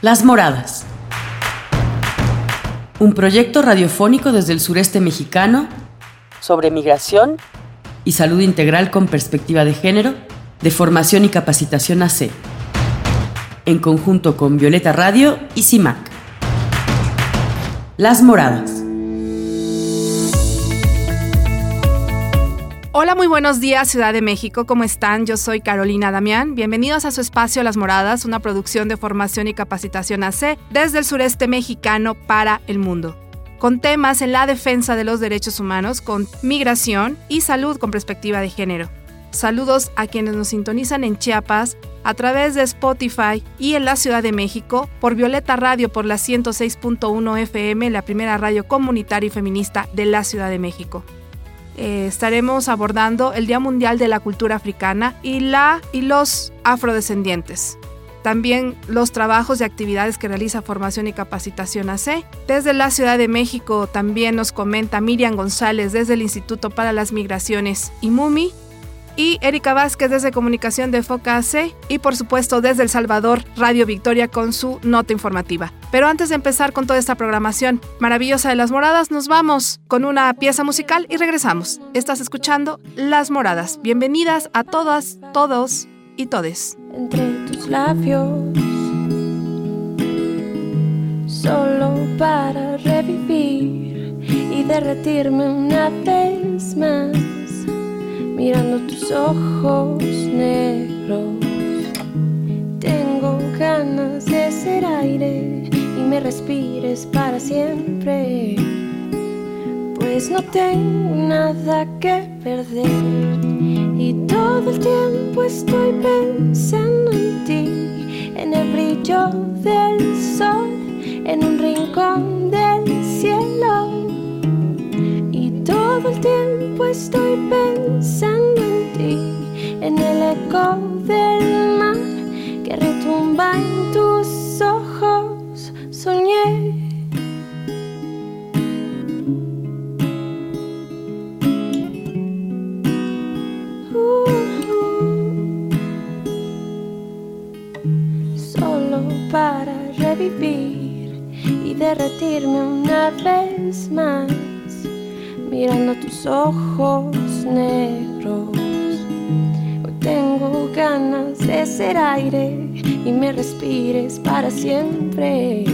Las Moradas. Un proyecto radiofónico desde el sureste mexicano sobre migración y salud integral con perspectiva de género, de formación y capacitación AC, en conjunto con Violeta Radio y CIMAC. Las Moradas. Hola, muy buenos días Ciudad de México, ¿cómo están? Yo soy Carolina Damián. Bienvenidos a su espacio Las Moradas, una producción de formación y capacitación AC desde el sureste mexicano para el mundo. Con temas en la defensa de los derechos humanos, con migración y salud con perspectiva de género. Saludos a quienes nos sintonizan en Chiapas a través de Spotify y en la Ciudad de México por Violeta Radio por la 106.1 FM, la primera radio comunitaria y feminista de la Ciudad de México. Eh, estaremos abordando el Día Mundial de la Cultura Africana y, la, y los afrodescendientes. También los trabajos y actividades que realiza Formación y Capacitación AC. Desde la Ciudad de México también nos comenta Miriam González desde el Instituto para las Migraciones y MUMI y Erika Vázquez desde Comunicación de Foca AC y por supuesto desde El Salvador Radio Victoria con su nota informativa. Pero antes de empezar con toda esta programación maravillosa de Las Moradas, nos vamos con una pieza musical y regresamos. Estás escuchando Las Moradas. Bienvenidas a todas, todos y todes. Entre tus labios, solo para revivir y derretirme una vez más mirando tus ojos negros. Tengo ganas de ser aire y me respires para siempre. Pues no tengo nada que perder y todo el tiempo estoy pensando en ti, en el brillo del sol, en un rincón del estoy pensando en ti, en el eco del mar que retumba en tus ojos. Soñé. Uh-huh. Solo para revivir y derretirme una vez más mirando tus ojos negros. Hoy tengo ganas de ser aire y me respires para siempre.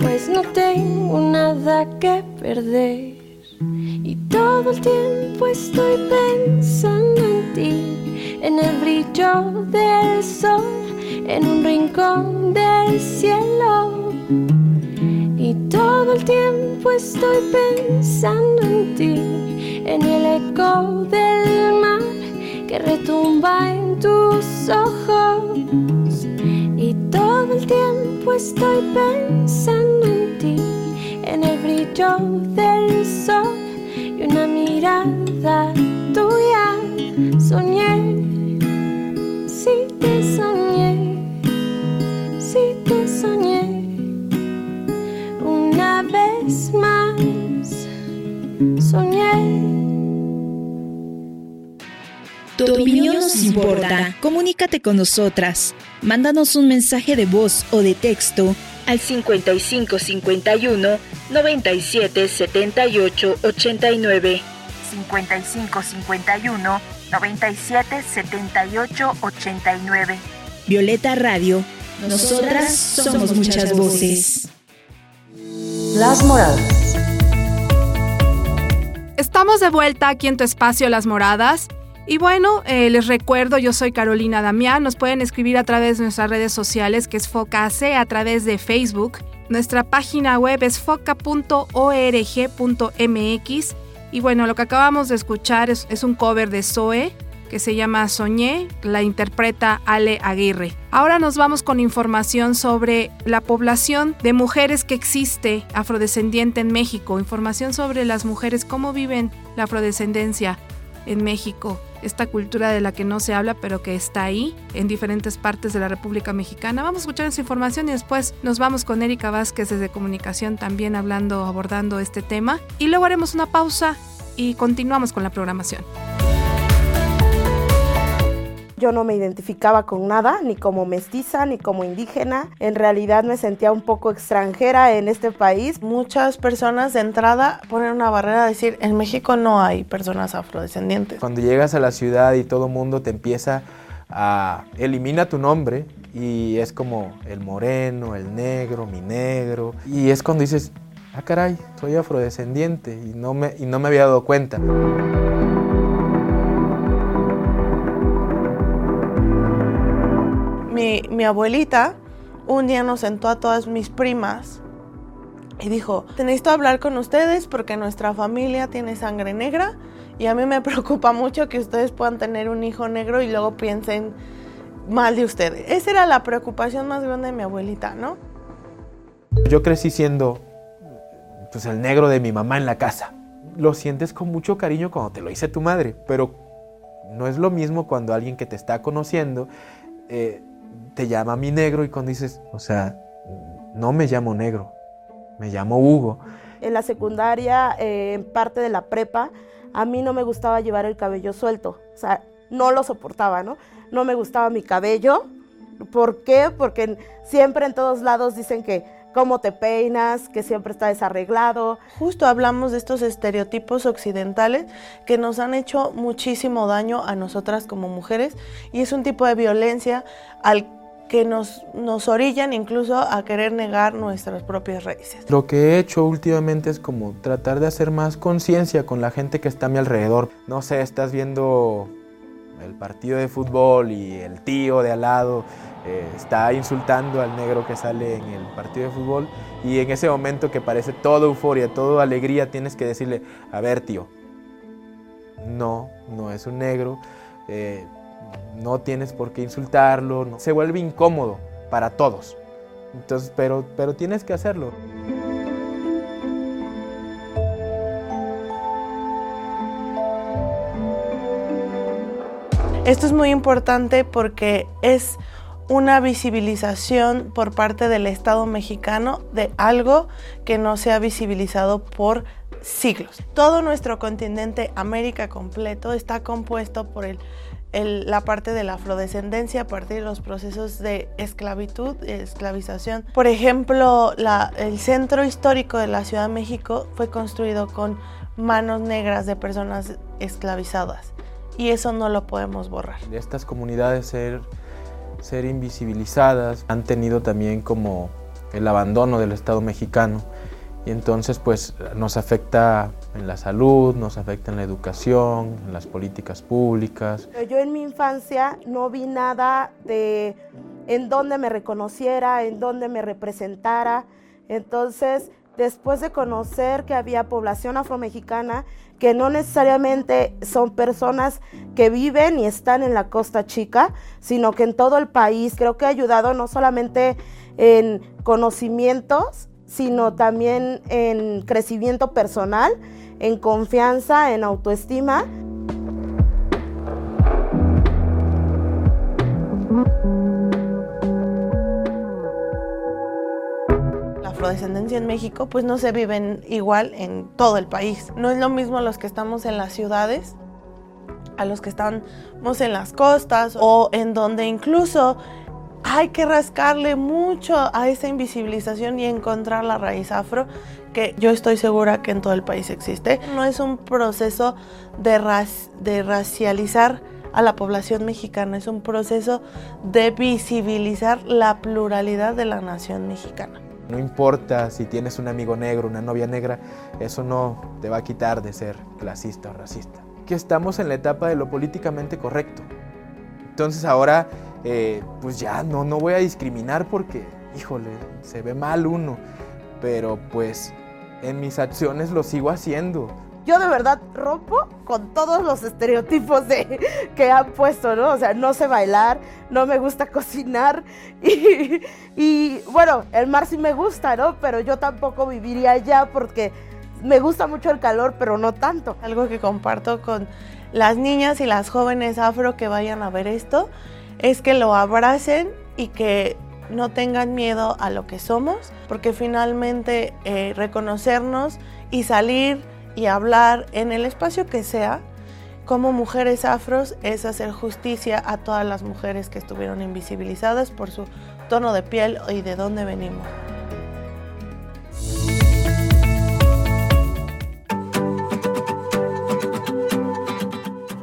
Pues no tengo nada que perder. Y todo el tiempo estoy pensando en ti, en el brillo del sol, en un rincón del cielo todo el tiempo estoy pensando en ti, en el eco del mar que retumba en tus ojos. Y todo el tiempo estoy pensando en ti, en el brillo del sol y una mirada tuya. Soñé, sí te soñé, vez más soñé. Tu opinión nos importa. Comunícate con nosotras. Mándanos un mensaje de voz o de texto al 55 51 97 78 89. 55 51 97 78 89. Violeta Radio. Nosotras somos muchas voces. Las Moradas. Estamos de vuelta aquí en tu espacio Las Moradas. Y bueno, eh, les recuerdo, yo soy Carolina Damián. Nos pueden escribir a través de nuestras redes sociales, que es FOCAC, a través de Facebook. Nuestra página web es foca.org.mx. Y bueno, lo que acabamos de escuchar es, es un cover de Zoe que se llama Soñé, la interpreta Ale Aguirre. Ahora nos vamos con información sobre la población de mujeres que existe afrodescendiente en México, información sobre las mujeres, cómo viven la afrodescendencia en México, esta cultura de la que no se habla pero que está ahí en diferentes partes de la República Mexicana. Vamos a escuchar esa información y después nos vamos con Erika Vázquez desde Comunicación también hablando, abordando este tema y luego haremos una pausa y continuamos con la programación. Yo no me identificaba con nada, ni como mestiza, ni como indígena. En realidad me sentía un poco extranjera en este país. Muchas personas de entrada ponen una barrera a decir, en México no hay personas afrodescendientes. Cuando llegas a la ciudad y todo el mundo te empieza a elimina tu nombre y es como el moreno, el negro, mi negro. Y es cuando dices, ah caray, soy afrodescendiente y no me, y no me había dado cuenta. Mi, abuelita un día nos sentó a todas mis primas y dijo, necesito hablar con ustedes porque nuestra familia tiene sangre negra y a mí me preocupa mucho que ustedes puedan tener un hijo negro y luego piensen mal de ustedes. Esa era la preocupación más grande de mi abuelita, ¿no? Yo crecí siendo pues el negro de mi mamá en la casa. Lo sientes con mucho cariño cuando te lo dice tu madre, pero no es lo mismo cuando alguien que te está conociendo eh, te llama mi negro y cuando dices, o sea, no me llamo negro, me llamo Hugo. En la secundaria, eh, en parte de la prepa, a mí no me gustaba llevar el cabello suelto, o sea, no lo soportaba, ¿no? No me gustaba mi cabello. ¿Por qué? Porque siempre en todos lados dicen que cómo te peinas, que siempre está desarreglado. Justo hablamos de estos estereotipos occidentales que nos han hecho muchísimo daño a nosotras como mujeres y es un tipo de violencia al que nos, nos orillan incluso a querer negar nuestras propias raíces. Lo que he hecho últimamente es como tratar de hacer más conciencia con la gente que está a mi alrededor. No sé, estás viendo el partido de fútbol y el tío de al lado eh, está insultando al negro que sale en el partido de fútbol y en ese momento que parece toda euforia, toda alegría, tienes que decirle, a ver tío, no, no es un negro. Eh, no tienes por qué insultarlo, se vuelve incómodo para todos. Entonces, pero, pero tienes que hacerlo. Esto es muy importante porque es una visibilización por parte del Estado mexicano de algo que no se ha visibilizado por siglos. Todo nuestro continente América completo está compuesto por la parte de la afrodescendencia a partir de los procesos de esclavitud, esclavización. Por ejemplo, el centro histórico de la Ciudad de México fue construido con manos negras de personas esclavizadas y eso no lo podemos borrar. Estas comunidades ser, ser invisibilizadas han tenido también como el abandono del Estado mexicano y entonces pues nos afecta en la salud, nos afecta en la educación, en las políticas públicas. Yo en mi infancia no vi nada de en donde me reconociera, en donde me representara. Entonces, después de conocer que había población afromexicana, que no necesariamente son personas que viven y están en la Costa Chica, sino que en todo el país, creo que ha ayudado no solamente en conocimientos, sino también en crecimiento personal, en confianza, en autoestima. Afrodescendencia en México pues no se vive igual en todo el país. No es lo mismo los que estamos en las ciudades a los que estamos en las costas o en donde incluso hay que rascarle mucho a esa invisibilización y encontrar la raíz afro que yo estoy segura que en todo el país existe. No es un proceso de, de racializar a la población mexicana, es un proceso de visibilizar la pluralidad de la nación mexicana. No importa si tienes un amigo negro, una novia negra, eso no te va a quitar de ser clasista o racista. Que estamos en la etapa de lo políticamente correcto. Entonces ahora eh, pues ya no, no voy a discriminar porque, híjole, se ve mal uno, pero pues en mis acciones lo sigo haciendo. Yo de verdad rompo con todos los estereotipos de, que han puesto, ¿no? O sea, no sé bailar, no me gusta cocinar y, bueno, el mar sí me gusta, ¿no? Pero yo tampoco viviría allá porque me gusta mucho el calor, pero no tanto. Algo que comparto con las niñas y las jóvenes afro que vayan a ver esto es que lo abracen y que no tengan miedo a lo que somos, porque finalmente eh, reconocernos y salir y hablar en el espacio que sea como mujeres afros es hacer justicia a todas las mujeres que estuvieron invisibilizadas por su tono de piel y de dónde venimos.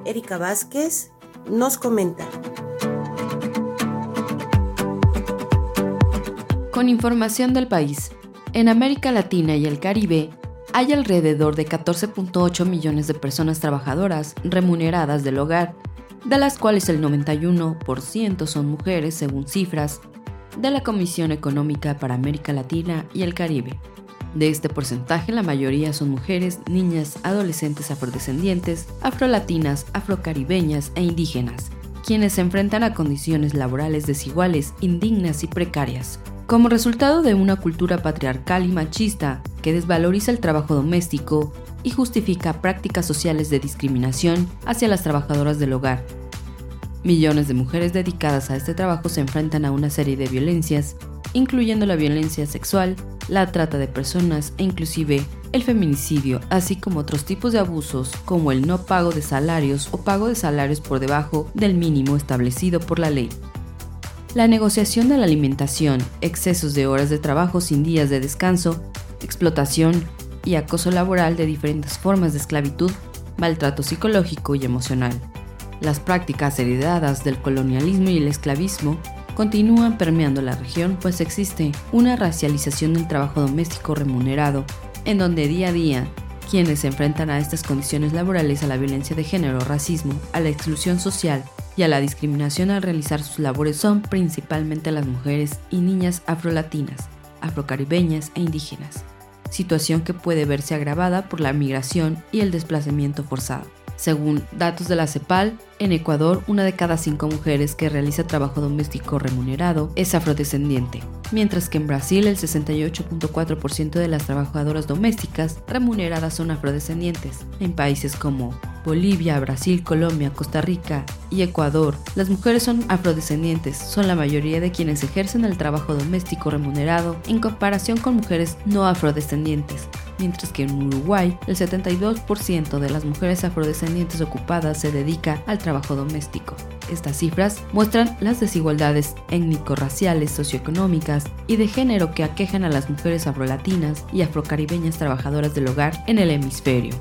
Erika Vázquez nos comenta. Con información del país, en América Latina y el Caribe hay alrededor de 14.8 millones de personas trabajadoras remuneradas del hogar, de las cuales el 91% son mujeres según cifras de la Comisión Económica para América Latina y el Caribe. De este porcentaje, la mayoría son mujeres, niñas, adolescentes afrodescendientes, afrolatinas, afrocaribeñas e indígenas, quienes se enfrentan a condiciones laborales desiguales, indignas y precarias. Como resultado de una cultura patriarcal y machista que desvaloriza el trabajo doméstico y justifica prácticas sociales de discriminación hacia las trabajadoras del hogar, Millones de mujeres dedicadas a este trabajo se enfrentan a una serie de violencias, incluyendo la violencia sexual, la trata de personas e inclusive el feminicidio, así como otros tipos de abusos como el no pago de salarios o pago de salarios por debajo del mínimo establecido por la ley. La negociación de la alimentación, excesos de horas de trabajo sin días de descanso, explotación y acoso laboral de diferentes formas de esclavitud, maltrato psicológico y emocional. Las prácticas heredadas del colonialismo y el esclavismo continúan permeando la región, pues existe una racialización del trabajo doméstico remunerado, en donde día a día quienes se enfrentan a estas condiciones laborales, a la violencia de género, racismo, a la exclusión social y a la discriminación al realizar sus labores son principalmente las mujeres y niñas afrolatinas, afrocaribeñas e indígenas, situación que puede verse agravada por la migración y el desplazamiento forzado. Según datos de la CEPAL, en Ecuador, una de cada cinco mujeres que realiza trabajo doméstico remunerado es afrodescendiente, mientras que en Brasil el 68.4% de las trabajadoras domésticas remuneradas son afrodescendientes. En países como Bolivia, Brasil, Colombia, Costa Rica y Ecuador, las mujeres son afrodescendientes, son la mayoría de quienes ejercen el trabajo doméstico remunerado en comparación con mujeres no afrodescendientes mientras que en Uruguay el 72% de las mujeres afrodescendientes ocupadas se dedica al trabajo doméstico. Estas cifras muestran las desigualdades étnico-raciales, socioeconómicas y de género que aquejan a las mujeres afrolatinas y afrocaribeñas trabajadoras del hogar en el hemisferio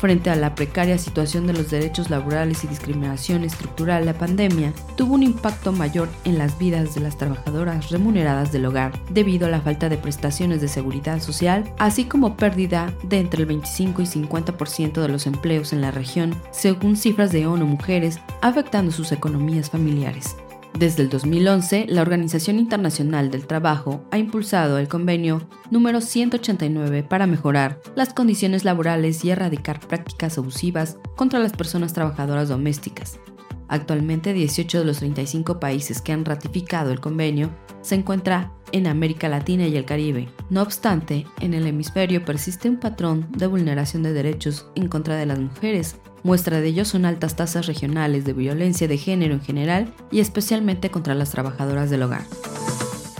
frente a la precaria situación de los derechos laborales y discriminación estructural, la pandemia tuvo un impacto mayor en las vidas de las trabajadoras remuneradas del hogar debido a la falta de prestaciones de seguridad social, así como pérdida de entre el 25 y 50% de los empleos en la región, según cifras de ONU Mujeres, afectando sus economías familiares. Desde el 2011, la Organización Internacional del Trabajo ha impulsado el convenio número 189 para mejorar las condiciones laborales y erradicar prácticas abusivas contra las personas trabajadoras domésticas. Actualmente, 18 de los 35 países que han ratificado el convenio se encuentran en América Latina y el Caribe. No obstante, en el hemisferio persiste un patrón de vulneración de derechos en contra de las mujeres Muestra de ello son altas tasas regionales de violencia de género en general y especialmente contra las trabajadoras del hogar.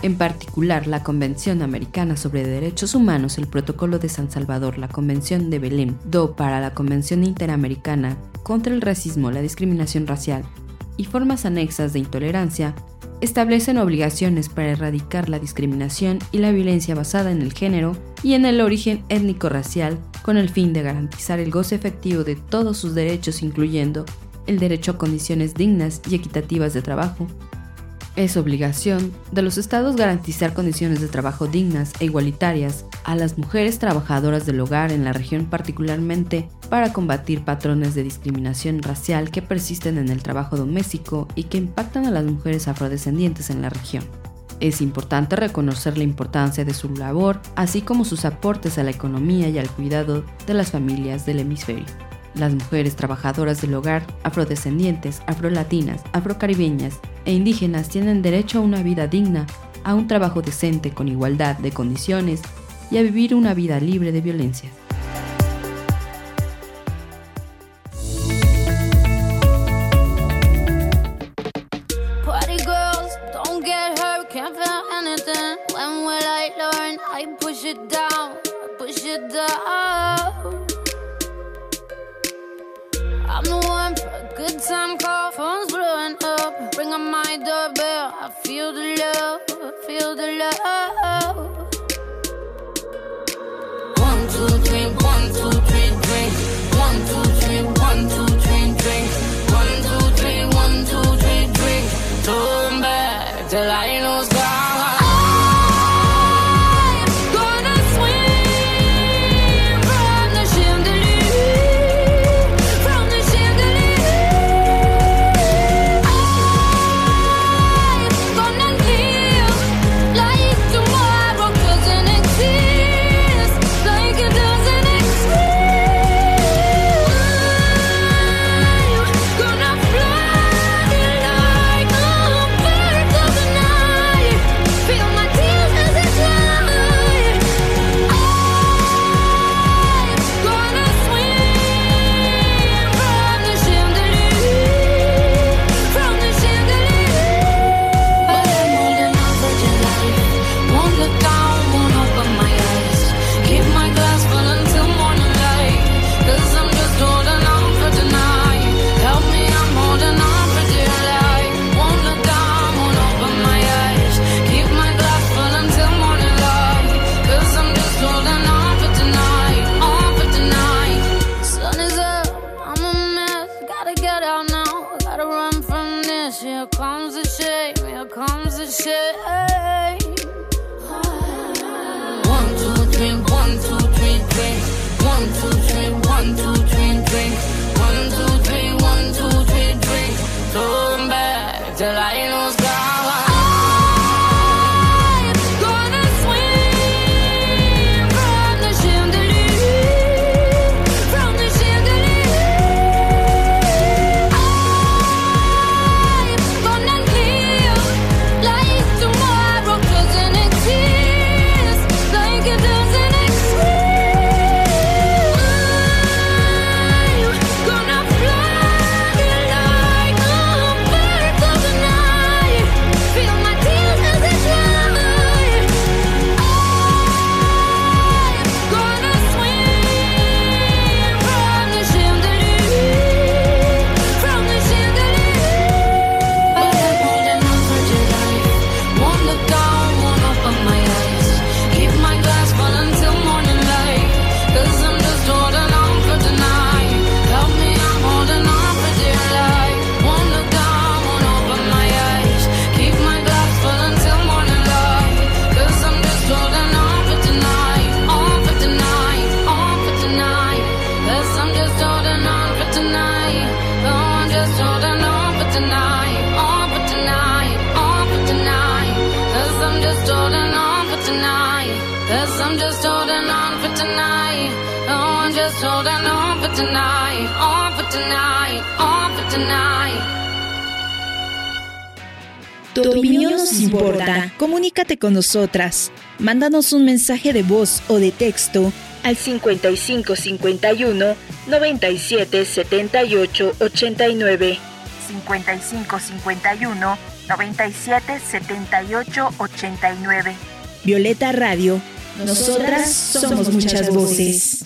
En particular, la Convención Americana sobre Derechos Humanos, el Protocolo de San Salvador, la Convención de Belém, DO para la Convención Interamericana contra el Racismo, la Discriminación Racial y formas anexas de intolerancia, establecen obligaciones para erradicar la discriminación y la violencia basada en el género y en el origen étnico-racial con el fin de garantizar el goce efectivo de todos sus derechos incluyendo el derecho a condiciones dignas y equitativas de trabajo. Es obligación de los estados garantizar condiciones de trabajo dignas e igualitarias a las mujeres trabajadoras del hogar en la región particularmente para combatir patrones de discriminación racial que persisten en el trabajo doméstico y que impactan a las mujeres afrodescendientes en la región. Es importante reconocer la importancia de su labor, así como sus aportes a la economía y al cuidado de las familias del hemisferio. Las mujeres trabajadoras del hogar, afrodescendientes, afrolatinas, afrocaribeñas e indígenas tienen derecho a una vida digna, a un trabajo decente con igualdad de condiciones y a vivir una vida libre de violencia. Good time call, phone's blowing up. Ring on my doorbell. I feel the love, feel the love. One, two, three, one, two, three, drink. One, two, three, one, two, three, drink. One, two, three, one, two, three, drink. Turn back till I Comunícate con nosotras. Mándanos un mensaje de voz o de texto al 55 51 97 78 89. 55 51 97 78 89. Violeta Radio. Nosotras somos muchas voces.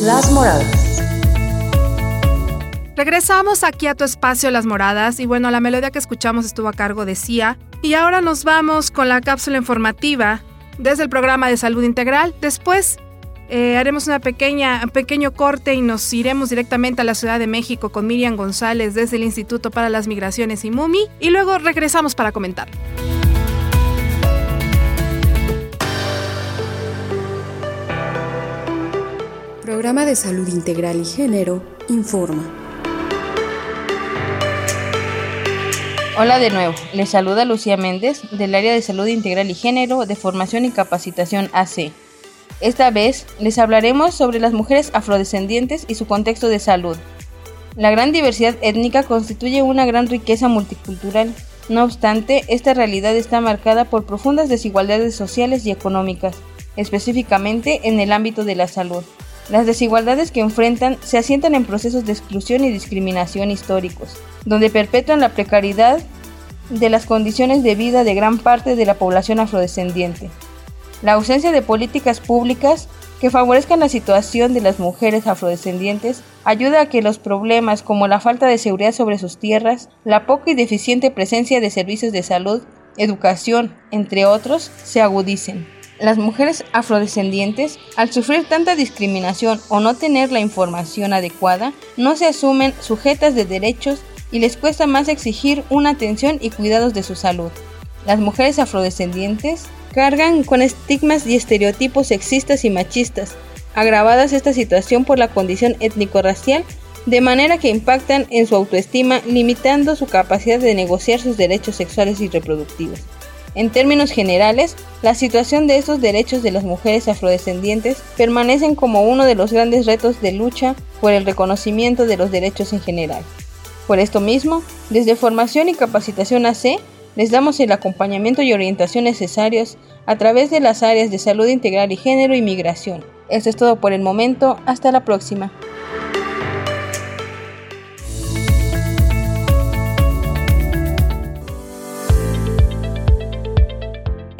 Las moradas. Regresamos aquí a tu espacio Las Moradas y bueno, la melodía que escuchamos estuvo a cargo de Cia y ahora nos vamos con la cápsula informativa desde el programa de salud integral. Después eh, haremos una pequeña, un pequeño corte y nos iremos directamente a la Ciudad de México con Miriam González desde el Instituto para las Migraciones y MUMI y luego regresamos para comentar. Programa de Salud Integral y Género informa. Hola de nuevo, les saluda Lucía Méndez del área de Salud Integral y Género de Formación y Capacitación AC. Esta vez les hablaremos sobre las mujeres afrodescendientes y su contexto de salud. La gran diversidad étnica constituye una gran riqueza multicultural. No obstante, esta realidad está marcada por profundas desigualdades sociales y económicas, específicamente en el ámbito de la salud. Las desigualdades que enfrentan se asientan en procesos de exclusión y discriminación históricos, donde perpetúan la precariedad de las condiciones de vida de gran parte de la población afrodescendiente. La ausencia de políticas públicas que favorezcan la situación de las mujeres afrodescendientes ayuda a que los problemas como la falta de seguridad sobre sus tierras, la poca y deficiente presencia de servicios de salud, educación, entre otros, se agudicen. Las mujeres afrodescendientes, al sufrir tanta discriminación o no tener la información adecuada, no se asumen sujetas de derechos y les cuesta más exigir una atención y cuidados de su salud. Las mujeres afrodescendientes cargan con estigmas y estereotipos sexistas y machistas, agravadas esta situación por la condición étnico-racial, de manera que impactan en su autoestima, limitando su capacidad de negociar sus derechos sexuales y reproductivos. En términos generales, la situación de estos derechos de las mujeres afrodescendientes permanecen como uno de los grandes retos de lucha por el reconocimiento de los derechos en general. Por esto mismo, desde Formación y Capacitación AC, les damos el acompañamiento y orientación necesarios a través de las áreas de salud integral y género y migración. Esto es todo por el momento, hasta la próxima.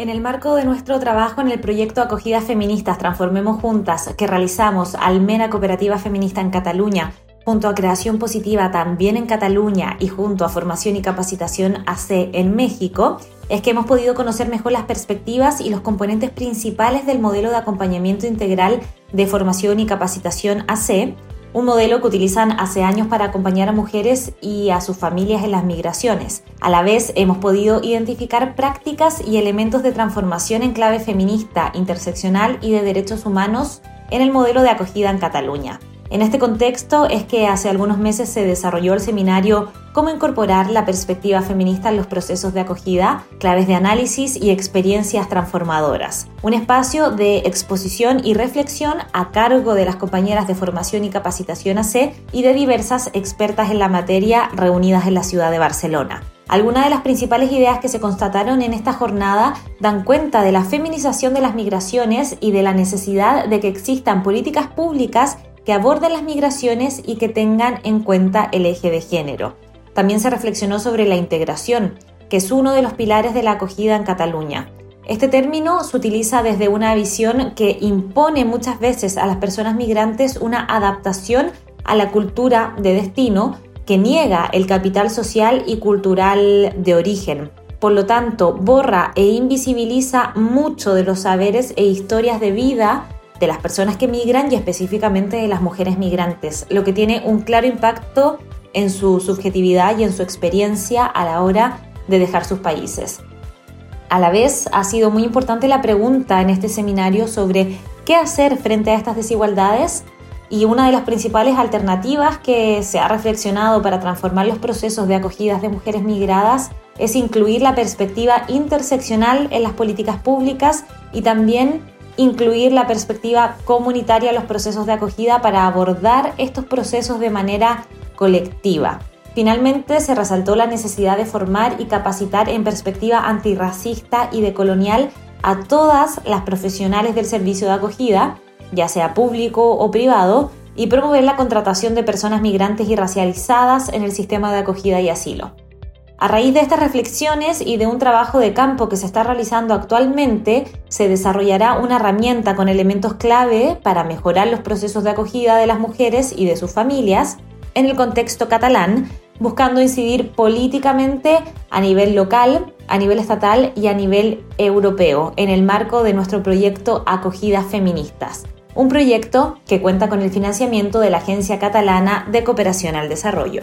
En el marco de nuestro trabajo en el proyecto Acogidas Feministas Transformemos Juntas que realizamos Almena Cooperativa Feminista en Cataluña, junto a Creación Positiva también en Cataluña y junto a Formación y Capacitación AC en México, es que hemos podido conocer mejor las perspectivas y los componentes principales del modelo de acompañamiento integral de formación y capacitación AC, un modelo que utilizan hace años para acompañar a mujeres y a sus familias en las migraciones. A la vez hemos podido identificar prácticas y elementos de transformación en clave feminista, interseccional y de derechos humanos en el modelo de acogida en Cataluña. En este contexto es que hace algunos meses se desarrolló el seminario Cómo incorporar la perspectiva feminista en los procesos de acogida, claves de análisis y experiencias transformadoras. Un espacio de exposición y reflexión a cargo de las compañeras de formación y capacitación AC y de diversas expertas en la materia reunidas en la ciudad de Barcelona. Algunas de las principales ideas que se constataron en esta jornada dan cuenta de la feminización de las migraciones y de la necesidad de que existan políticas públicas que aborden las migraciones y que tengan en cuenta el eje de género. También se reflexionó sobre la integración, que es uno de los pilares de la acogida en Cataluña. Este término se utiliza desde una visión que impone muchas veces a las personas migrantes una adaptación a la cultura de destino que niega el capital social y cultural de origen. Por lo tanto, borra e invisibiliza mucho de los saberes e historias de vida de las personas que migran y específicamente de las mujeres migrantes, lo que tiene un claro impacto en su subjetividad y en su experiencia a la hora de dejar sus países. A la vez, ha sido muy importante la pregunta en este seminario sobre qué hacer frente a estas desigualdades y una de las principales alternativas que se ha reflexionado para transformar los procesos de acogidas de mujeres migradas es incluir la perspectiva interseccional en las políticas públicas y también incluir la perspectiva comunitaria en los procesos de acogida para abordar estos procesos de manera colectiva. Finalmente, se resaltó la necesidad de formar y capacitar en perspectiva antirracista y decolonial a todas las profesionales del servicio de acogida, ya sea público o privado, y promover la contratación de personas migrantes y racializadas en el sistema de acogida y asilo. A raíz de estas reflexiones y de un trabajo de campo que se está realizando actualmente, se desarrollará una herramienta con elementos clave para mejorar los procesos de acogida de las mujeres y de sus familias en el contexto catalán, buscando incidir políticamente a nivel local, a nivel estatal y a nivel europeo en el marco de nuestro proyecto Acogidas Feministas. Un proyecto que cuenta con el financiamiento de la Agencia Catalana de Cooperación al Desarrollo.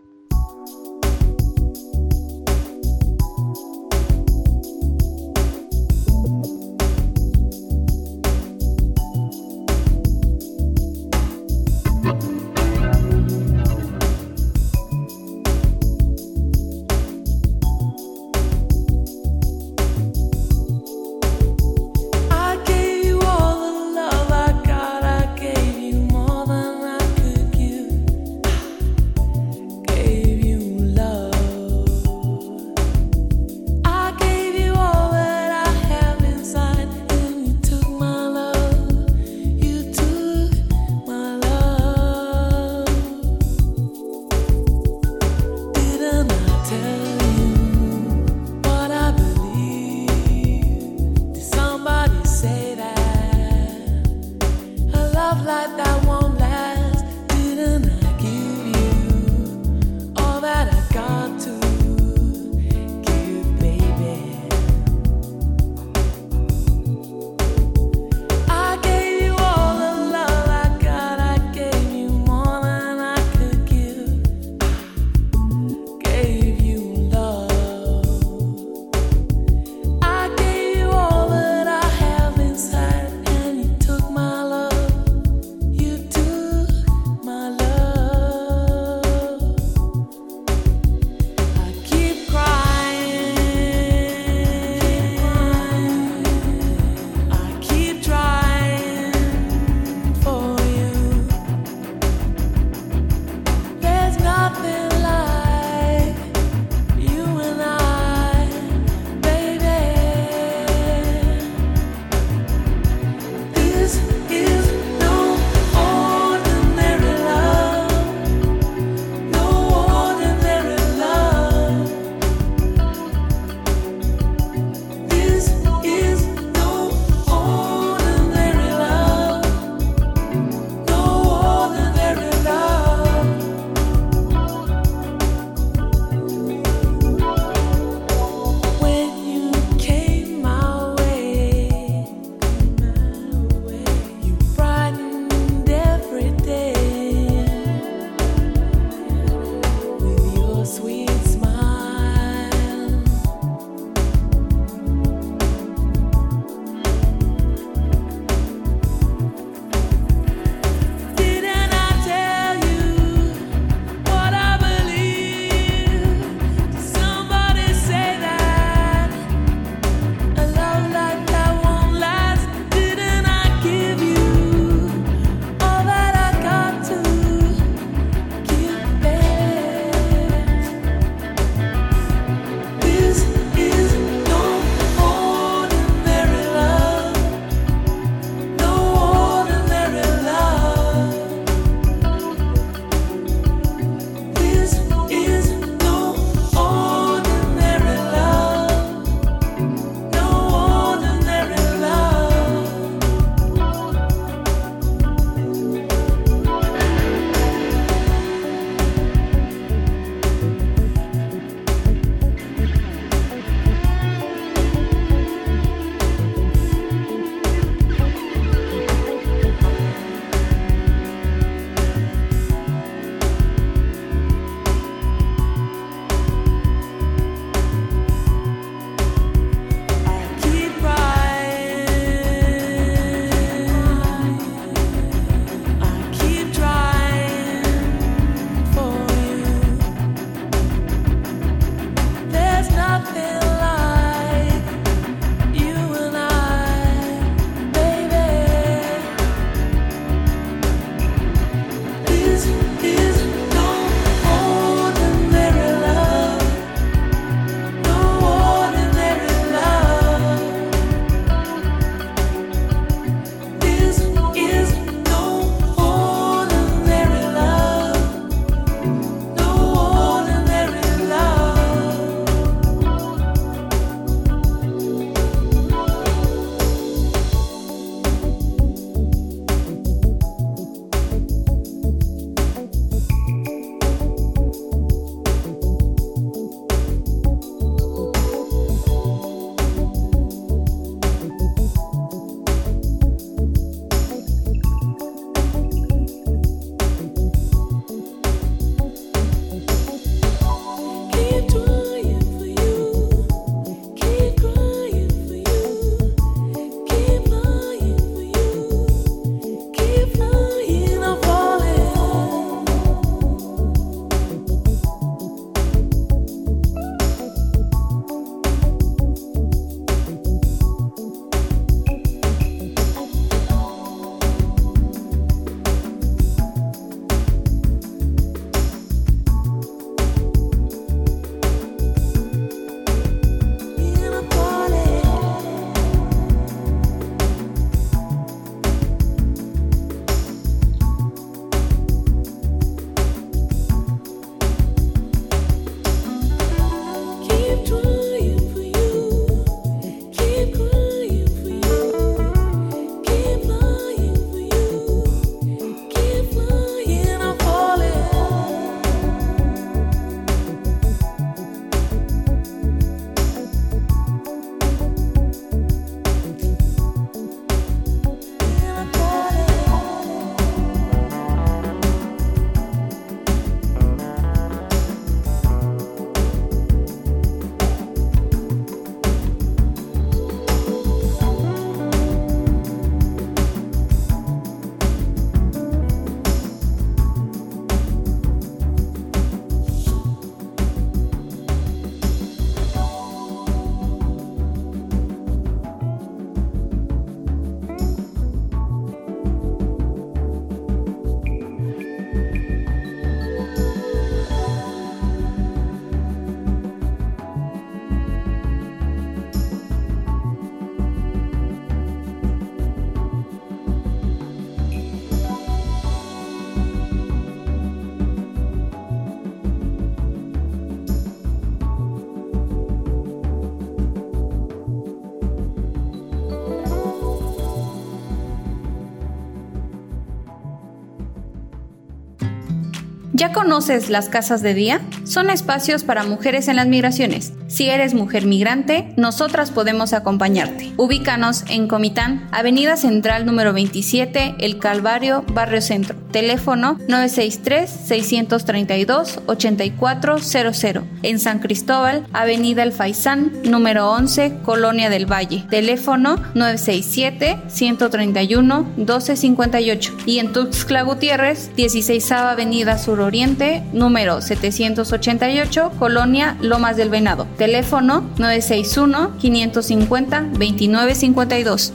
¿Ya conoces las casas de día? Son espacios para mujeres en las migraciones. Si eres mujer migrante, nosotras podemos acompañarte. Ubícanos en Comitán, Avenida Central número 27, El Calvario, Barrio Centro. Teléfono 963-632-8400. En San Cristóbal, Avenida El Faisán, número 11, Colonia del Valle. Teléfono 967-131-1258. Y en Tuxtla Gutiérrez, 16 Avenida Sur Oriente, número 788, Colonia Lomas del Venado. Teléfono 961-550-2952.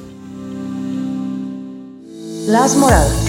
Las Moradas.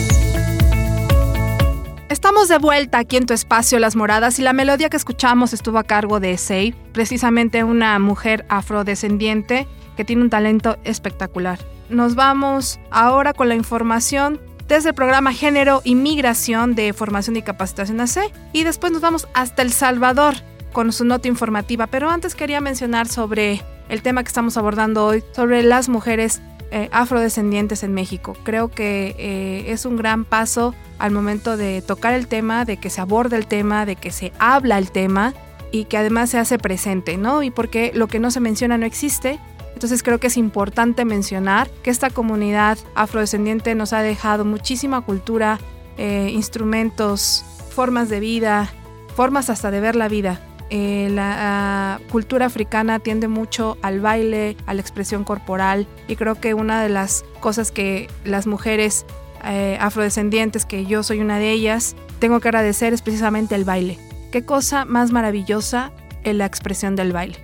Estamos de vuelta aquí en tu espacio Las Moradas y la melodía que escuchamos estuvo a cargo de Sei, precisamente una mujer afrodescendiente que tiene un talento espectacular. Nos vamos ahora con la información desde el programa Género y Migración de Formación y Capacitación AC y después nos vamos hasta El Salvador con su nota informativa, pero antes quería mencionar sobre el tema que estamos abordando hoy, sobre las mujeres eh, afrodescendientes en México. Creo que eh, es un gran paso al momento de tocar el tema, de que se aborde el tema, de que se habla el tema y que además se hace presente, ¿no? Y porque lo que no se menciona no existe. Entonces creo que es importante mencionar que esta comunidad afrodescendiente nos ha dejado muchísima cultura, eh, instrumentos, formas de vida, formas hasta de ver la vida. Eh, la uh, cultura africana tiende mucho al baile, a la expresión corporal y creo que una de las cosas que las mujeres eh, afrodescendientes, que yo soy una de ellas, tengo que agradecer es precisamente el baile. Qué cosa más maravillosa en la expresión del baile.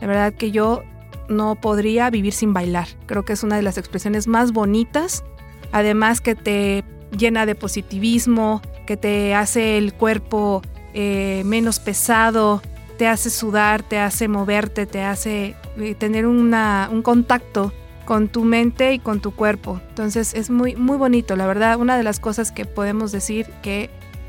La verdad que yo no podría vivir sin bailar. Creo que es una de las expresiones más bonitas, además que te llena de positivismo, que te hace el cuerpo eh, menos pesado, te hace sudar, te hace moverte, te hace eh, tener una, un contacto con tu mente y con tu cuerpo. Entonces es muy, muy bonito, la verdad. Una de las cosas que podemos decir que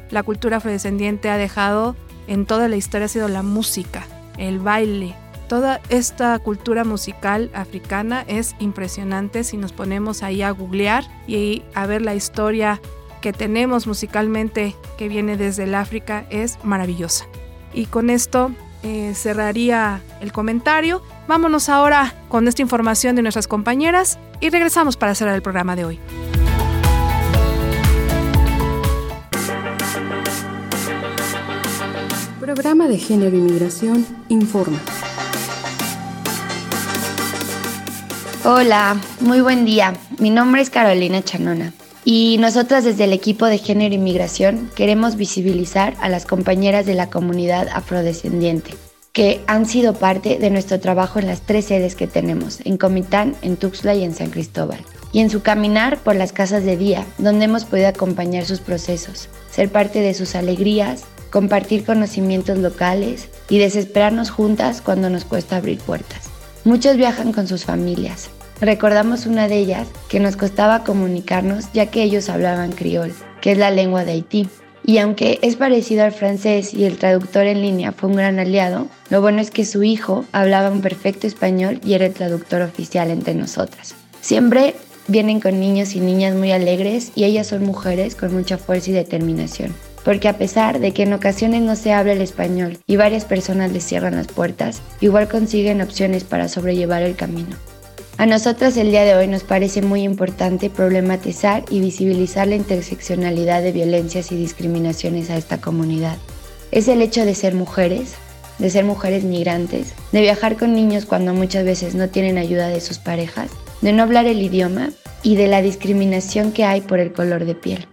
la cultura afrodescendiente ha dejado en toda la historia ha sido la música, el baile. Toda esta cultura musical africana es impresionante si nos ponemos ahí a googlear y a ver la historia que tenemos musicalmente que viene desde el África es maravillosa. Y con esto eh, cerraría el comentario. Vámonos ahora con esta información de nuestras compañeras y regresamos para cerrar el programa de hoy. Programa de Género y Migración informa. Hola, muy buen día. Mi nombre es Carolina Chanona y nosotras desde el equipo de Género y Migración queremos visibilizar a las compañeras de la comunidad afrodescendiente que han sido parte de nuestro trabajo en las tres sedes que tenemos, en Comitán, en Tuxtla y en San Cristóbal, y en su caminar por las casas de día, donde hemos podido acompañar sus procesos, ser parte de sus alegrías, compartir conocimientos locales y desesperarnos juntas cuando nos cuesta abrir puertas. Muchos viajan con sus familias. Recordamos una de ellas que nos costaba comunicarnos ya que ellos hablaban criol, que es la lengua de Haití. Y aunque es parecido al francés y el traductor en línea fue un gran aliado, lo bueno es que su hijo hablaba un perfecto español y era el traductor oficial entre nosotras. Siempre vienen con niños y niñas muy alegres y ellas son mujeres con mucha fuerza y determinación. Porque a pesar de que en ocasiones no se habla el español y varias personas les cierran las puertas, igual consiguen opciones para sobrellevar el camino. A nosotras el día de hoy nos parece muy importante problematizar y visibilizar la interseccionalidad de violencias y discriminaciones a esta comunidad. Es el hecho de ser mujeres, de ser mujeres migrantes, de viajar con niños cuando muchas veces no tienen ayuda de sus parejas, de no hablar el idioma y de la discriminación que hay por el color de piel.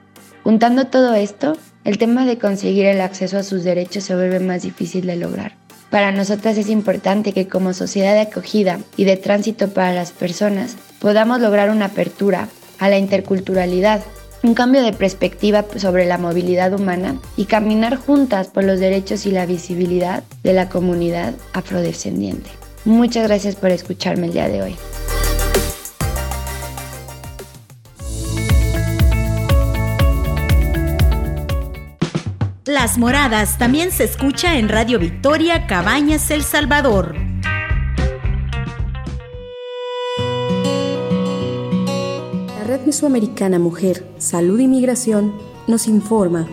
Juntando todo esto, el tema de conseguir el acceso a sus derechos se vuelve más difícil de lograr. Para nosotras es importante que como sociedad de acogida y de tránsito para las personas podamos lograr una apertura a la interculturalidad, un cambio de perspectiva sobre la movilidad humana y caminar juntas por los derechos y la visibilidad de la comunidad afrodescendiente. Muchas gracias por escucharme el día de hoy. Las Moradas también se escucha en Radio Victoria Cabañas El Salvador. La Red Mesoamericana Mujer, Salud y Migración nos informa.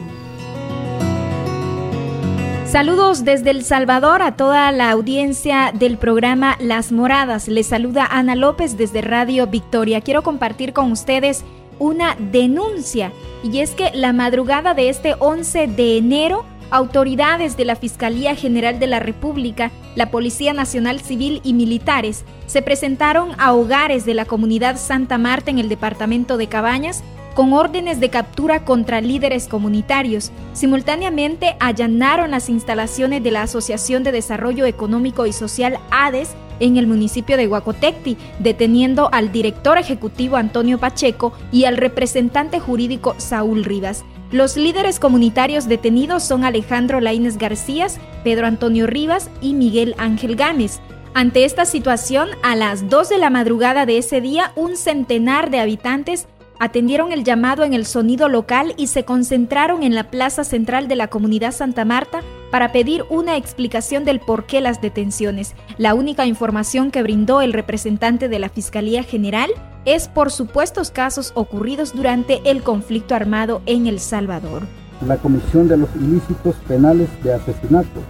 Saludos desde El Salvador a toda la audiencia del programa Las Moradas. Les saluda Ana López desde Radio Victoria. Quiero compartir con ustedes una denuncia y es que la madrugada de este 11 de enero autoridades de la Fiscalía General de la República, la Policía Nacional Civil y militares se presentaron a hogares de la comunidad Santa Marta en el departamento de Cabañas con órdenes de captura contra líderes comunitarios. Simultáneamente allanaron las instalaciones de la Asociación de Desarrollo Económico y Social ADES en el municipio de Huacotecti, deteniendo al director ejecutivo Antonio Pacheco y al representante jurídico Saúl Rivas. Los líderes comunitarios detenidos son Alejandro Laínez García, Pedro Antonio Rivas y Miguel Ángel Gámez. Ante esta situación, a las 2 de la madrugada de ese día, un centenar de habitantes atendieron el llamado en el sonido local y se concentraron en la plaza central de la comunidad Santa Marta para pedir una explicación del por qué las detenciones. La única información que brindó el representante de la Fiscalía General es por supuestos casos ocurridos durante el conflicto armado en El Salvador. La comisión de los ilícitos penales de asesinato,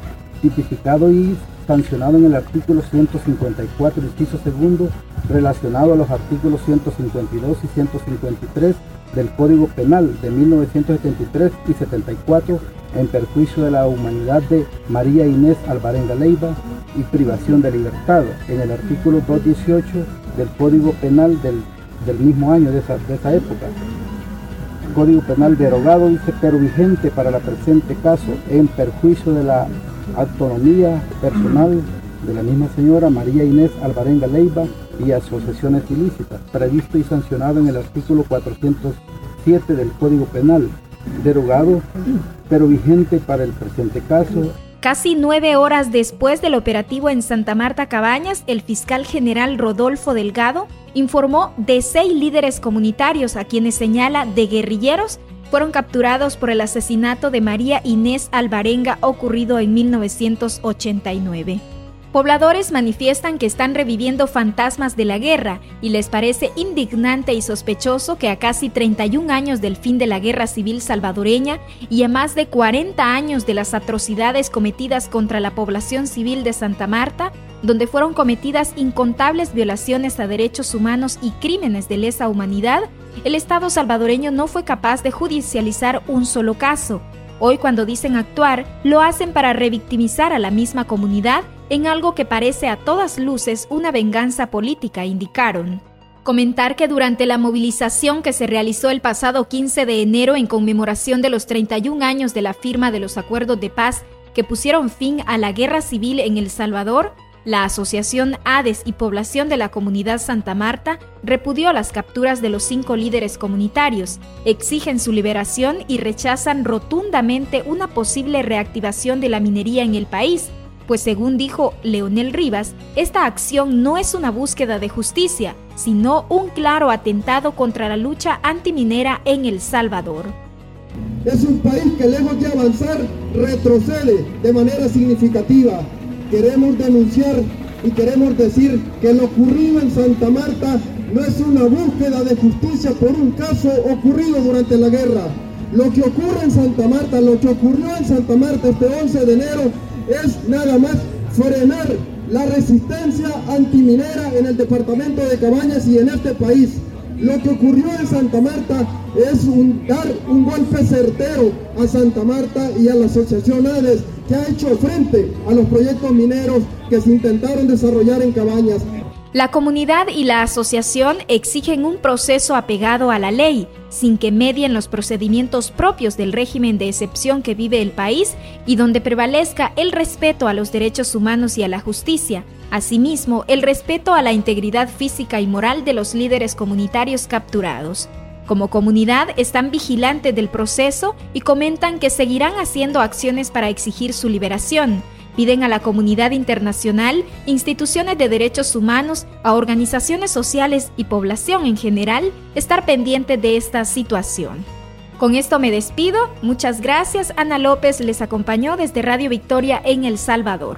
tipificado y sancionado en el artículo 154, inciso segundo, relacionado a los artículos 152 y 153 del Código Penal de 1973 y 74 en perjuicio de la humanidad de María Inés Alvarenga Leiva y privación de libertad en el artículo 218 del Código Penal del, del mismo año de esa, de esa época. Código Penal derogado dice pero vigente para la presente caso en perjuicio de la autonomía personal de la misma señora María Inés Alvarenga Leiva y asociaciones ilícitas, previsto y sancionado en el artículo 407 del Código Penal, derogado pero vigente para el presente caso. Casi nueve horas después del operativo en Santa Marta Cabañas, el fiscal general Rodolfo Delgado informó de seis líderes comunitarios a quienes señala de guerrilleros fueron capturados por el asesinato de María Inés Alvarenga ocurrido en 1989. Pobladores manifiestan que están reviviendo fantasmas de la guerra y les parece indignante y sospechoso que a casi 31 años del fin de la guerra civil salvadoreña y a más de 40 años de las atrocidades cometidas contra la población civil de Santa Marta, donde fueron cometidas incontables violaciones a derechos humanos y crímenes de lesa humanidad, el Estado salvadoreño no fue capaz de judicializar un solo caso. Hoy cuando dicen actuar, lo hacen para revictimizar a la misma comunidad en algo que parece a todas luces una venganza política, indicaron. Comentar que durante la movilización que se realizó el pasado 15 de enero en conmemoración de los 31 años de la firma de los acuerdos de paz que pusieron fin a la guerra civil en El Salvador, la Asociación ADES y Población de la Comunidad Santa Marta repudió las capturas de los cinco líderes comunitarios, exigen su liberación y rechazan rotundamente una posible reactivación de la minería en el país, pues según dijo Leonel Rivas, esta acción no es una búsqueda de justicia, sino un claro atentado contra la lucha antiminera en El Salvador. Es un país que lejos de avanzar retrocede de manera significativa. Queremos denunciar y queremos decir que lo ocurrido en Santa Marta no es una búsqueda de justicia por un caso ocurrido durante la guerra. Lo que ocurre en Santa Marta, lo que ocurrió en Santa Marta este 11 de enero es nada más frenar la resistencia antiminera en el departamento de Cabañas y en este país. Lo que ocurrió en Santa Marta es dar un golpe certero a Santa Marta y a la asociación ADES que ha hecho frente a los proyectos mineros que se intentaron desarrollar en Cabañas. La comunidad y la asociación exigen un proceso apegado a la ley, sin que medien los procedimientos propios del régimen de excepción que vive el país y donde prevalezca el respeto a los derechos humanos y a la justicia. Asimismo, el respeto a la integridad física y moral de los líderes comunitarios capturados. Como comunidad están vigilantes del proceso y comentan que seguirán haciendo acciones para exigir su liberación. Piden a la comunidad internacional, instituciones de derechos humanos, a organizaciones sociales y población en general estar pendientes de esta situación. Con esto me despido. Muchas gracias. Ana López les acompañó desde Radio Victoria en El Salvador.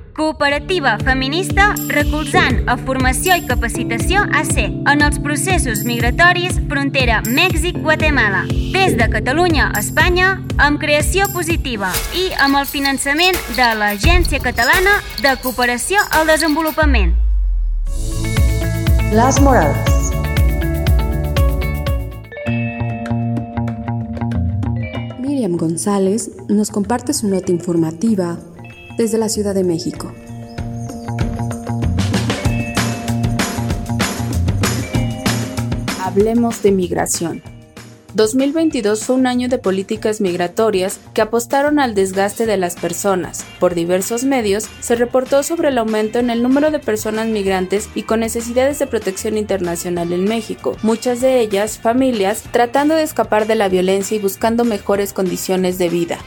cooperativa feminista recolzant a formació i capacitació AC en els processos migratoris frontera Mèxic-Guatemala. Des de Catalunya a Espanya, amb creació positiva i amb el finançament de l'Agència Catalana de Cooperació al Desenvolupament. Las Moradas. Miriam González nos comparte su nota informativa desde la Ciudad de México. Hablemos de migración. 2022 fue un año de políticas migratorias que apostaron al desgaste de las personas. Por diversos medios se reportó sobre el aumento en el número de personas migrantes y con necesidades de protección internacional en México, muchas de ellas familias tratando de escapar de la violencia y buscando mejores condiciones de vida.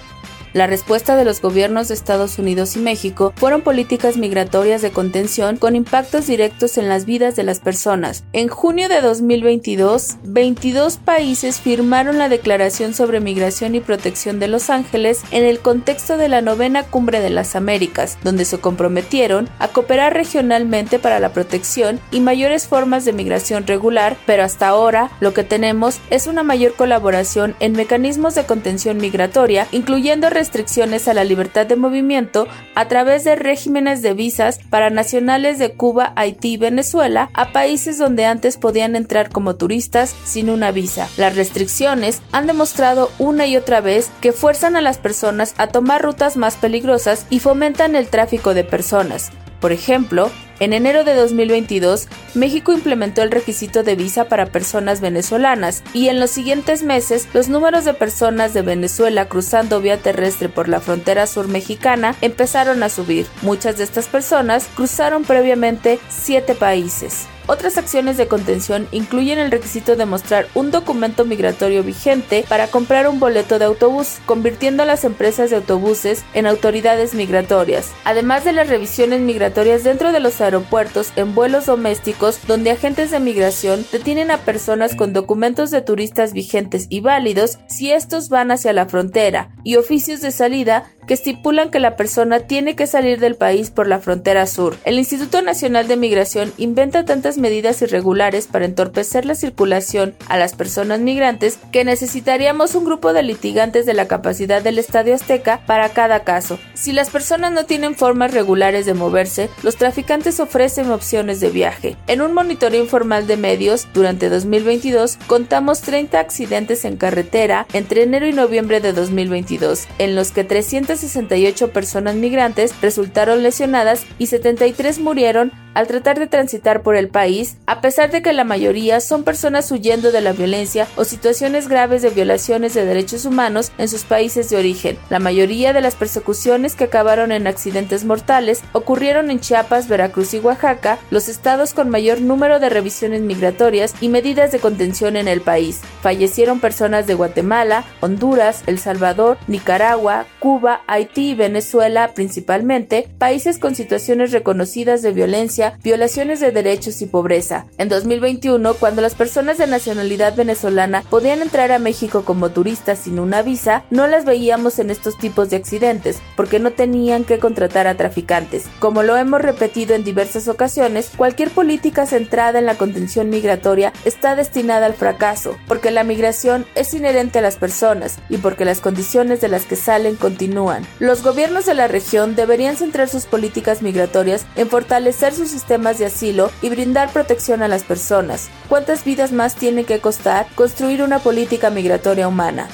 La respuesta de los gobiernos de Estados Unidos y México fueron políticas migratorias de contención con impactos directos en las vidas de las personas. En junio de 2022, 22 países firmaron la Declaración sobre Migración y Protección de Los Ángeles en el contexto de la novena Cumbre de las Américas, donde se comprometieron a cooperar regionalmente para la protección y mayores formas de migración regular, pero hasta ahora lo que tenemos es una mayor colaboración en mecanismos de contención migratoria, incluyendo restricciones a la libertad de movimiento a través de regímenes de visas para nacionales de Cuba, Haití y Venezuela a países donde antes podían entrar como turistas sin una visa. Las restricciones han demostrado una y otra vez que fuerzan a las personas a tomar rutas más peligrosas y fomentan el tráfico de personas. Por ejemplo, en enero de 2022, México implementó el requisito de visa para personas venezolanas y en los siguientes meses los números de personas de Venezuela cruzando vía terrestre por la frontera sur mexicana empezaron a subir. Muchas de estas personas cruzaron previamente siete países. Otras acciones de contención incluyen el requisito de mostrar un documento migratorio vigente para comprar un boleto de autobús, convirtiendo a las empresas de autobuses en autoridades migratorias, además de las revisiones migratorias dentro de los aeropuertos en vuelos domésticos donde agentes de migración detienen a personas con documentos de turistas vigentes y válidos si estos van hacia la frontera, y oficios de salida que estipulan que la persona tiene que salir del país por la frontera sur. El Instituto Nacional de Migración inventa tantas medidas irregulares para entorpecer la circulación a las personas migrantes que necesitaríamos un grupo de litigantes de la capacidad del Estadio Azteca para cada caso. Si las personas no tienen formas regulares de moverse, los traficantes ofrecen opciones de viaje. En un monitoreo informal de medios, durante 2022, contamos 30 accidentes en carretera entre enero y noviembre de 2022, en los que 368 personas migrantes resultaron lesionadas y 73 murieron al tratar de transitar por el país, a pesar de que la mayoría son personas huyendo de la violencia o situaciones graves de violaciones de derechos humanos en sus países de origen. La mayoría de las persecuciones que acabaron en accidentes mortales ocurrieron en Chiapas, Veracruz y Oaxaca, los estados con mayor número de revisiones migratorias y medidas de contención en el país. Fallecieron personas de Guatemala, Honduras, El Salvador, Nicaragua, Cuba, Haití y Venezuela principalmente, países con situaciones reconocidas de violencia violaciones de derechos y pobreza. En 2021, cuando las personas de nacionalidad venezolana podían entrar a México como turistas sin una visa, no las veíamos en estos tipos de accidentes, porque no tenían que contratar a traficantes. Como lo hemos repetido en diversas ocasiones, cualquier política centrada en la contención migratoria está destinada al fracaso, porque la migración es inherente a las personas y porque las condiciones de las que salen continúan. Los gobiernos de la región deberían centrar sus políticas migratorias en fortalecer sus sistemas de asilo y brindar protección a las personas. ¿Cuántas vidas más tiene que costar construir una política migratoria humana?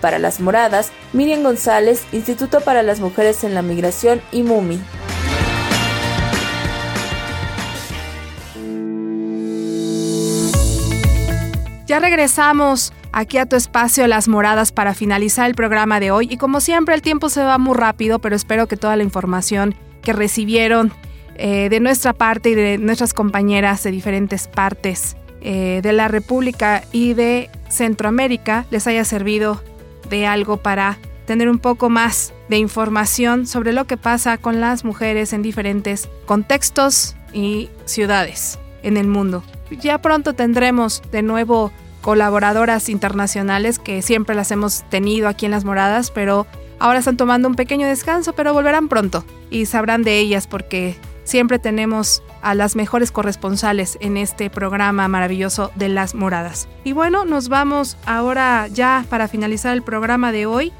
Para las moradas, Miriam González, Instituto para las Mujeres en la Migración y MUMI. Ya regresamos aquí a tu espacio Las Moradas para finalizar el programa de hoy y como siempre el tiempo se va muy rápido, pero espero que toda la información que recibieron eh, de nuestra parte y de nuestras compañeras de diferentes partes eh, de la República y de Centroamérica les haya servido de algo para tener un poco más de información sobre lo que pasa con las mujeres en diferentes contextos y ciudades en el mundo. Ya pronto tendremos de nuevo colaboradoras internacionales que siempre las hemos tenido aquí en Las Moradas, pero ahora están tomando un pequeño descanso, pero volverán pronto y sabrán de ellas porque siempre tenemos a las mejores corresponsales en este programa maravilloso de Las Moradas. Y bueno, nos vamos ahora ya para finalizar el programa de hoy.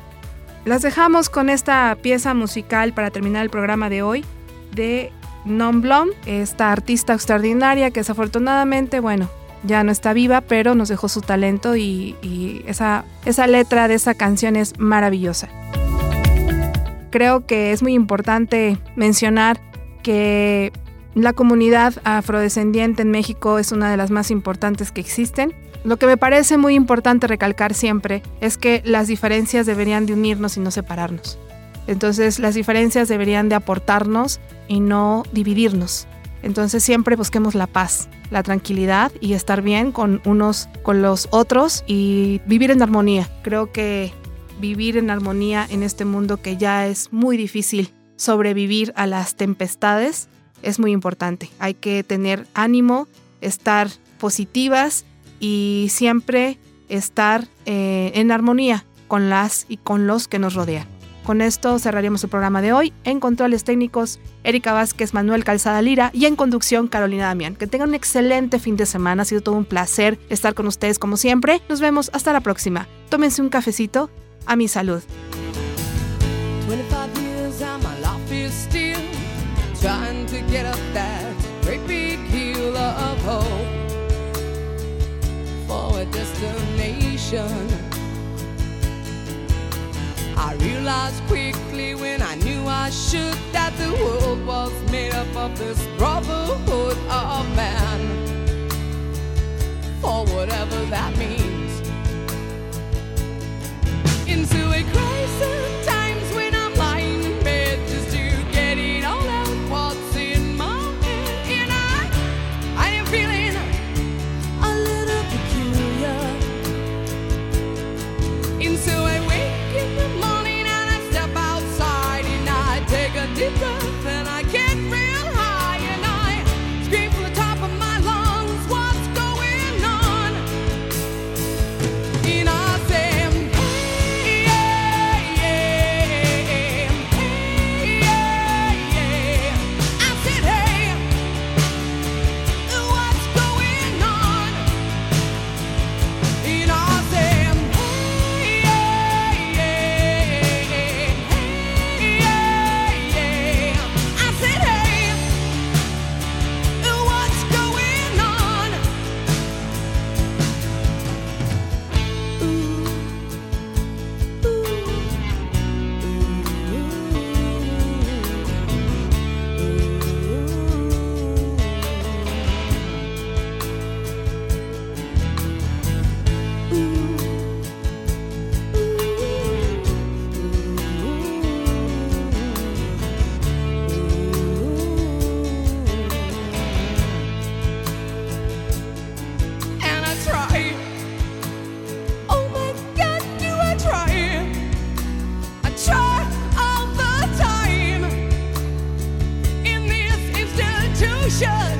Las dejamos con esta pieza musical para terminar el programa de hoy de Non Blom, esta artista extraordinaria que desafortunadamente, bueno, ya no está viva, pero nos dejó su talento y, y esa, esa letra de esa canción es maravillosa. Creo que es muy importante mencionar que la comunidad afrodescendiente en México es una de las más importantes que existen Lo que me parece muy importante recalcar siempre es que las diferencias deberían de unirnos y no separarnos. Entonces las diferencias deberían de aportarnos y no dividirnos. Entonces siempre busquemos la paz, la tranquilidad y estar bien con unos, con los otros y vivir en armonía. Creo que vivir en armonía en este mundo que ya es muy difícil sobrevivir a las tempestades es muy importante. Hay que tener ánimo, estar positivas y siempre estar eh, en armonía con las y con los que nos rodean. Con esto cerraríamos el programa de hoy. En controles técnicos, Erika Vázquez, Manuel Calzada Lira y en conducción, Carolina Damián. Que tengan un excelente fin de semana. Ha sido todo un placer estar con ustedes como siempre. Nos vemos hasta la próxima. Tómense un cafecito. A mi salud. I realized quickly when I knew I should that the world was made up of this brotherhood nation.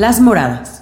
Las Moradas.